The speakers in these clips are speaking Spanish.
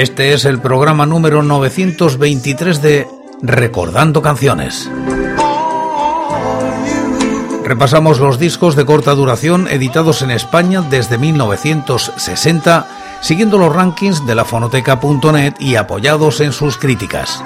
Este es el programa número 923 de Recordando Canciones. Repasamos los discos de corta duración editados en España desde 1960, siguiendo los rankings de la fonoteca.net y apoyados en sus críticas.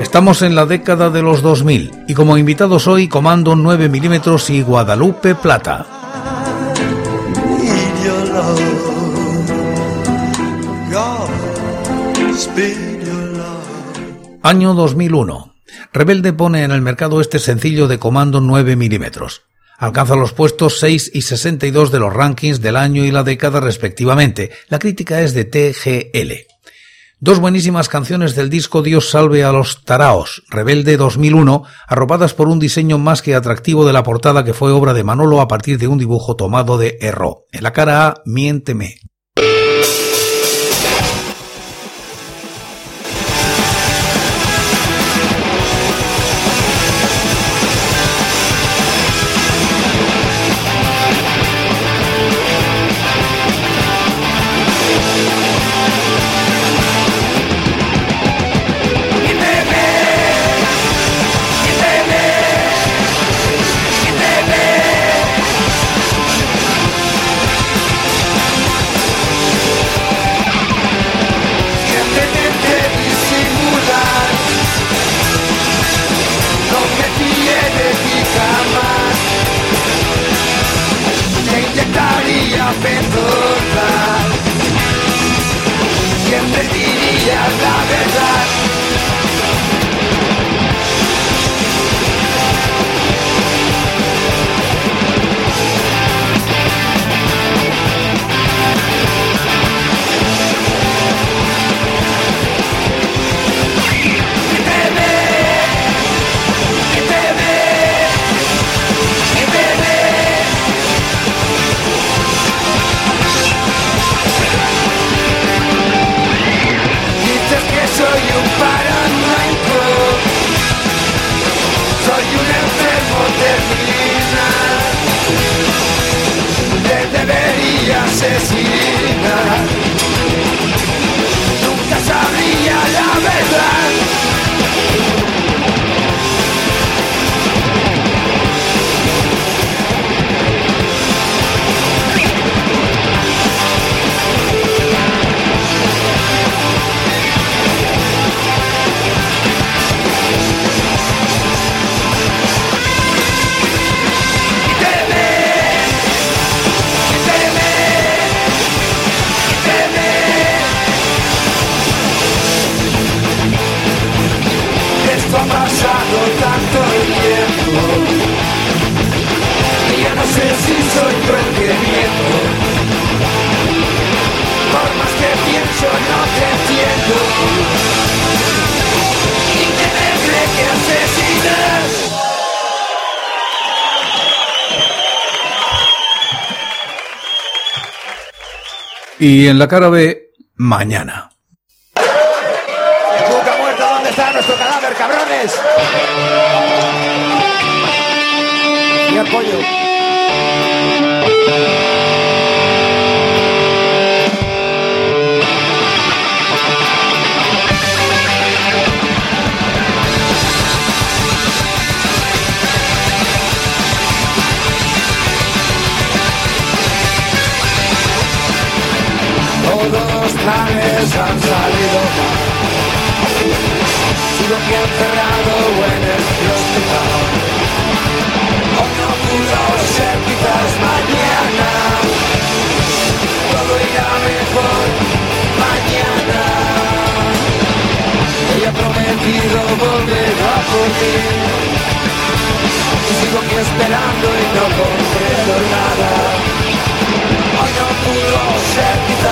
Estamos en la década de los 2000 y como invitados hoy Comando 9 milímetros y Guadalupe Plata. Año 2001. Rebelde pone en el mercado este sencillo de comando 9 milímetros. Alcanza los puestos 6 y 62 de los rankings del año y la década respectivamente. La crítica es de TGL. Dos buenísimas canciones del disco Dios salve a los taraos, Rebelde 2001, arropadas por un diseño más que atractivo de la portada que fue obra de Manolo a partir de un dibujo tomado de Erro. En la cara A, Miénteme. Y en la cara B, mañana. ¡Cuca muerto! ¿Dónde está nuestro cadáver, cabrones? Y apoyo. Planes han salido mal. Sigo aquí encerrado en el hospital. Hoy no pudo ser quizás mañana. Todo irá mejor mañana. Ella ha prometido volver a por mí. Sigo aquí esperando y no comprendo nada. Hoy no pudo de cristal.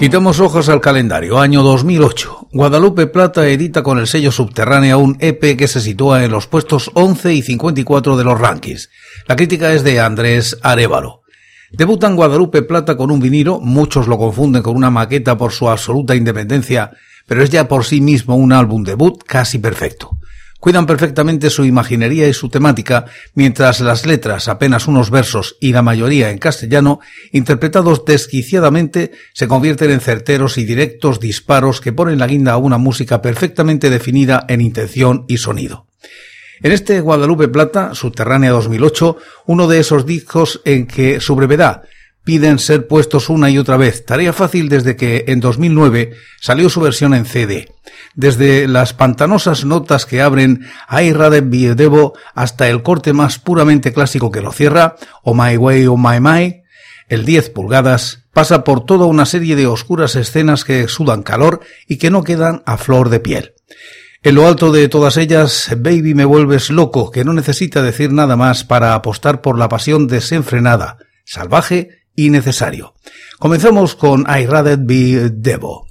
Quitamos hojas al calendario. Año 2008. Guadalupe Plata edita con el sello subterráneo un EP que se sitúa en los puestos 11 y 54 de los rankings. La crítica es de Andrés Arevalo. Debutan Guadalupe Plata con un vinilo, muchos lo confunden con una maqueta por su absoluta independencia, pero es ya por sí mismo un álbum debut casi perfecto. Cuidan perfectamente su imaginería y su temática, mientras las letras, apenas unos versos y la mayoría en castellano, interpretados desquiciadamente, se convierten en certeros y directos disparos que ponen la guinda a una música perfectamente definida en intención y sonido. En este Guadalupe Plata, Subterránea 2008, uno de esos discos en que su brevedad piden ser puestos una y otra vez, tarea fácil desde que en 2009 salió su versión en CD. Desde las pantanosas notas que abren I Rather Be a Devil hasta el corte más puramente clásico que lo cierra, Oh My Way, Oh My My, el 10 pulgadas, pasa por toda una serie de oscuras escenas que sudan calor y que no quedan a flor de piel. En lo alto de todas ellas, Baby me vuelves loco, que no necesita decir nada más para apostar por la pasión desenfrenada, salvaje y necesario. Comenzamos con I Rather Be Devil.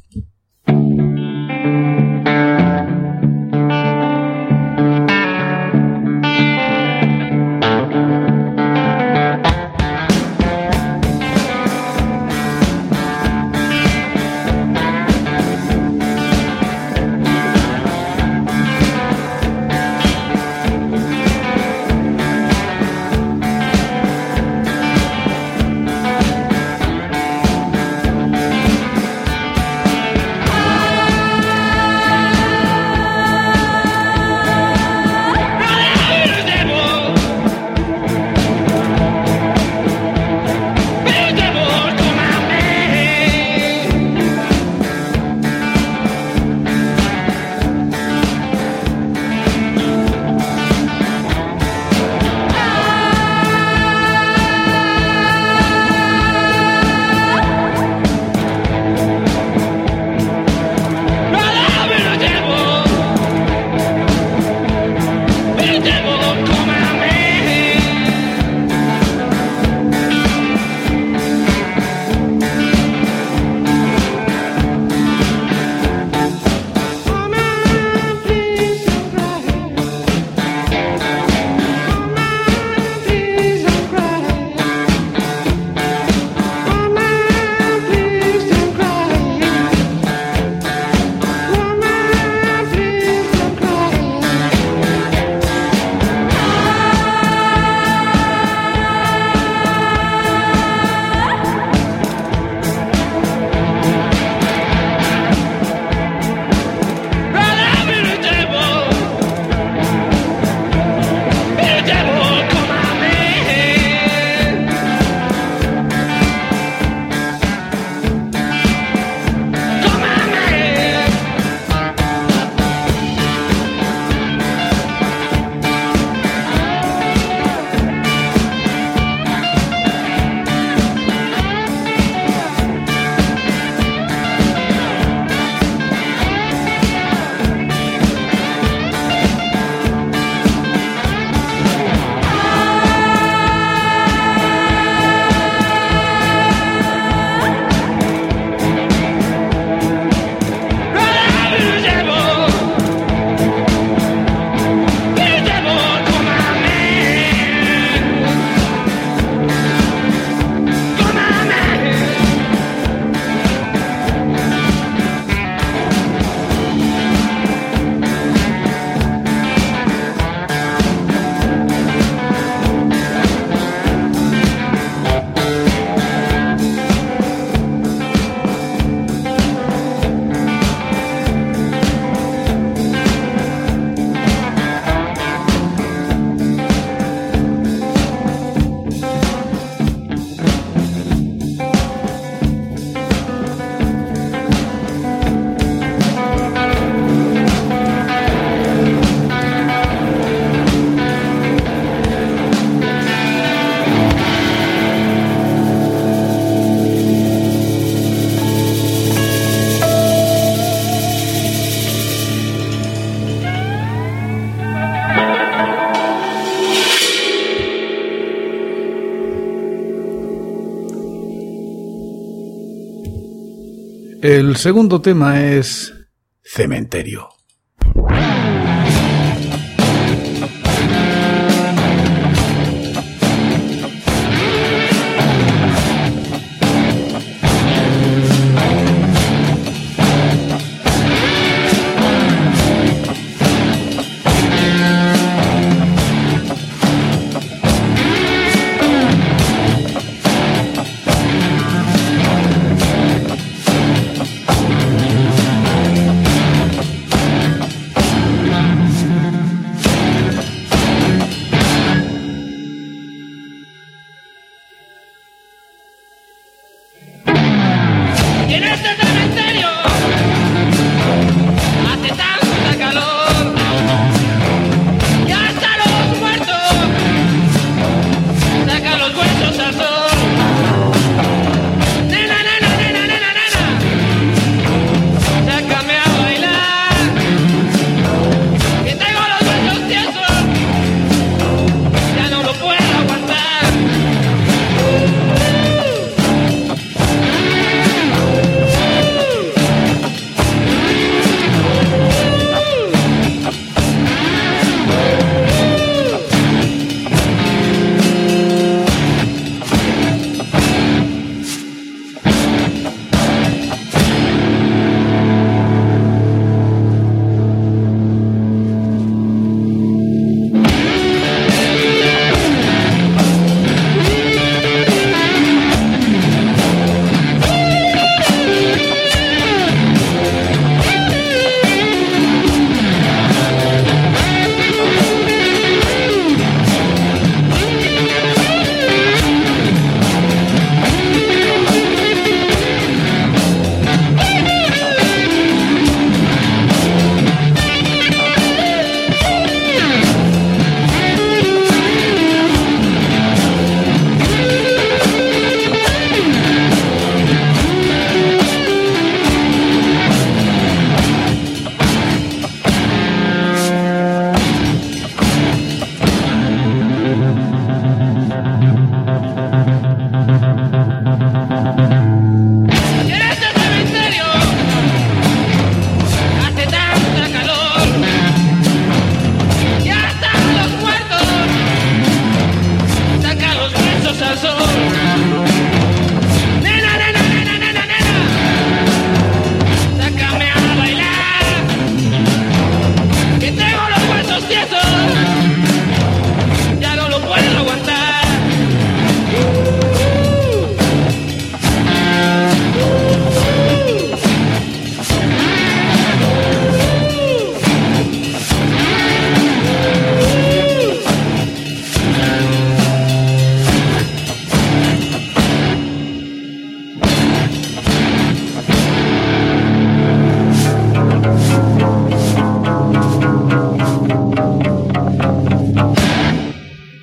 El segundo tema es Cementerio.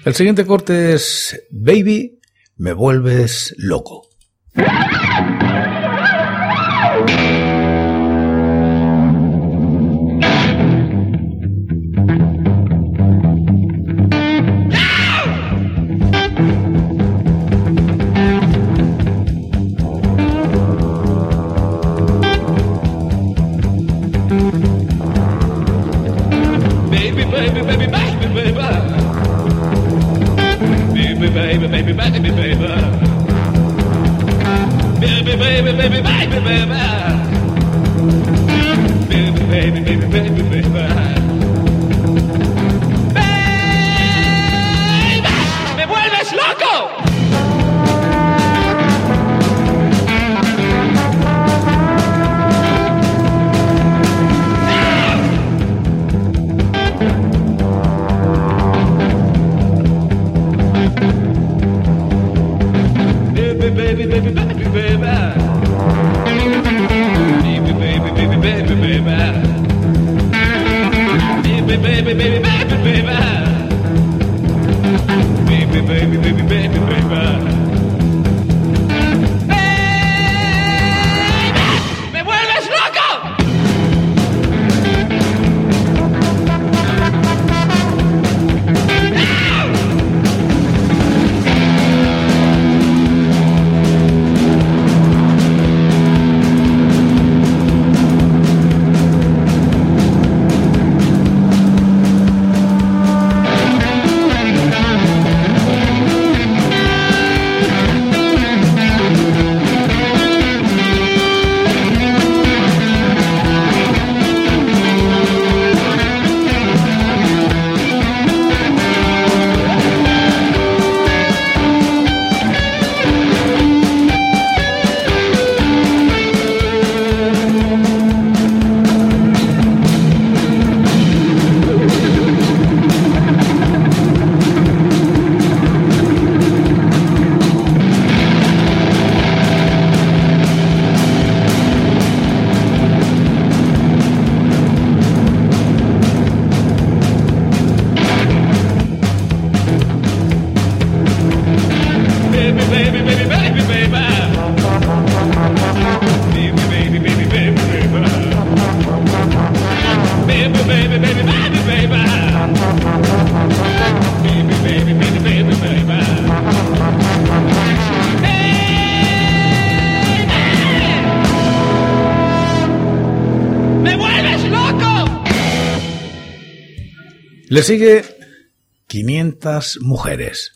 El siguiente corte es Baby, me vuelves loco. baby, baby. Le sigue 500 mujeres.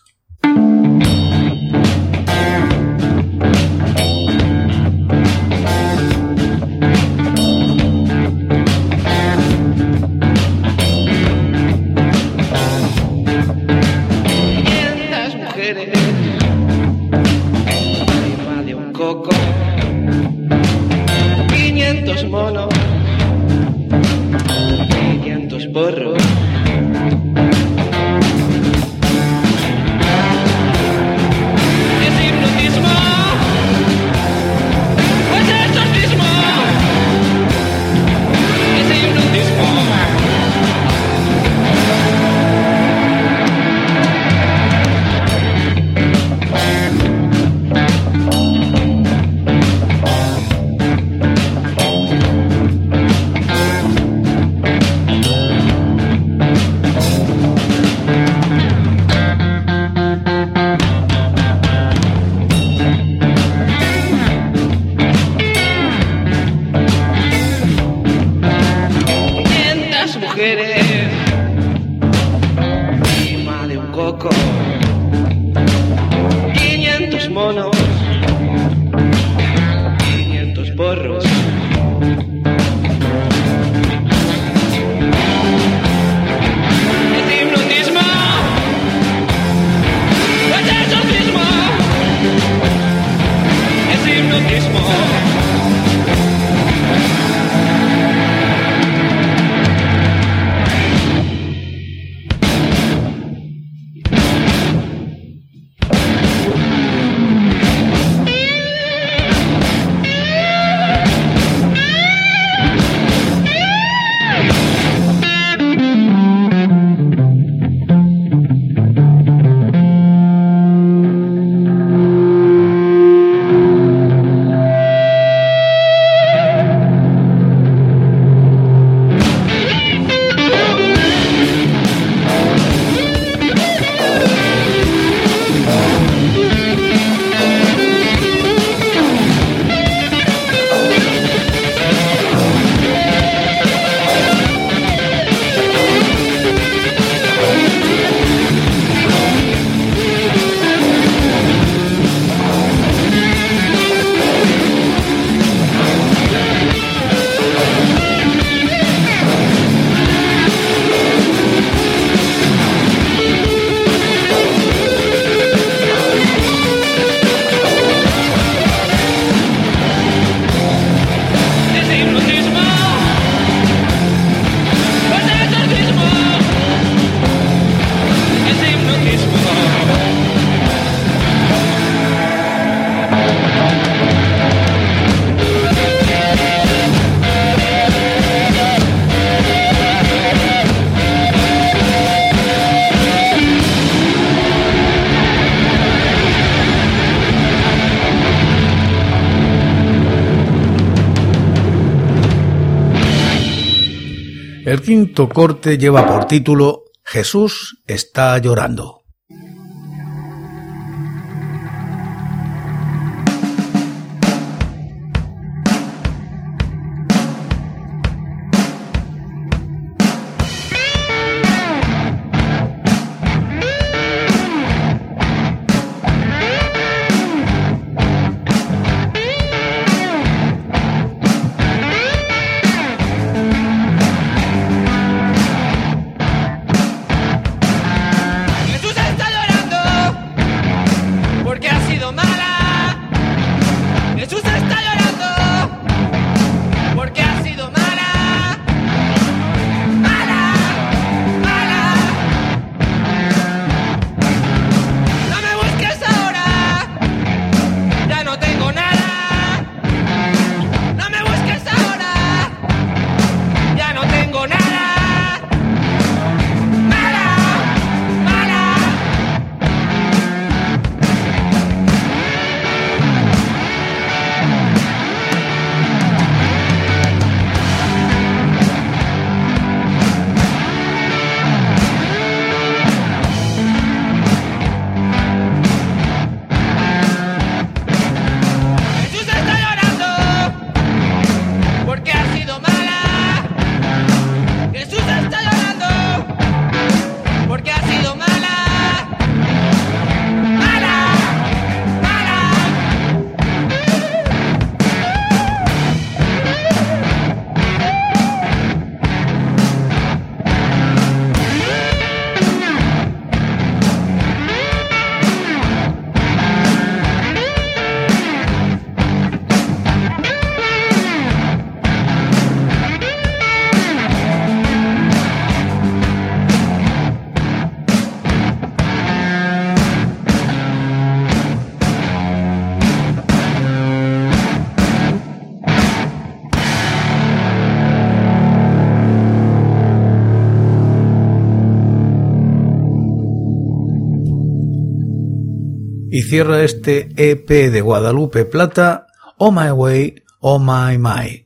El quinto corte lleva por título Jesús está llorando. Cierra este EP de Guadalupe Plata, Oh My Way, Oh My My.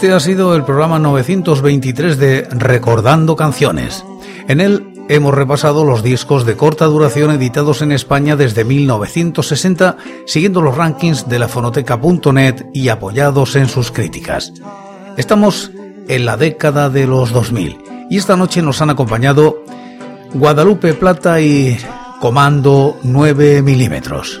Este ha sido el programa 923 de Recordando Canciones. En él hemos repasado los discos de corta duración editados en España desde 1960, siguiendo los rankings de la fonoteca.net y apoyados en sus críticas. Estamos en la década de los 2000 y esta noche nos han acompañado Guadalupe Plata y Comando 9 milímetros.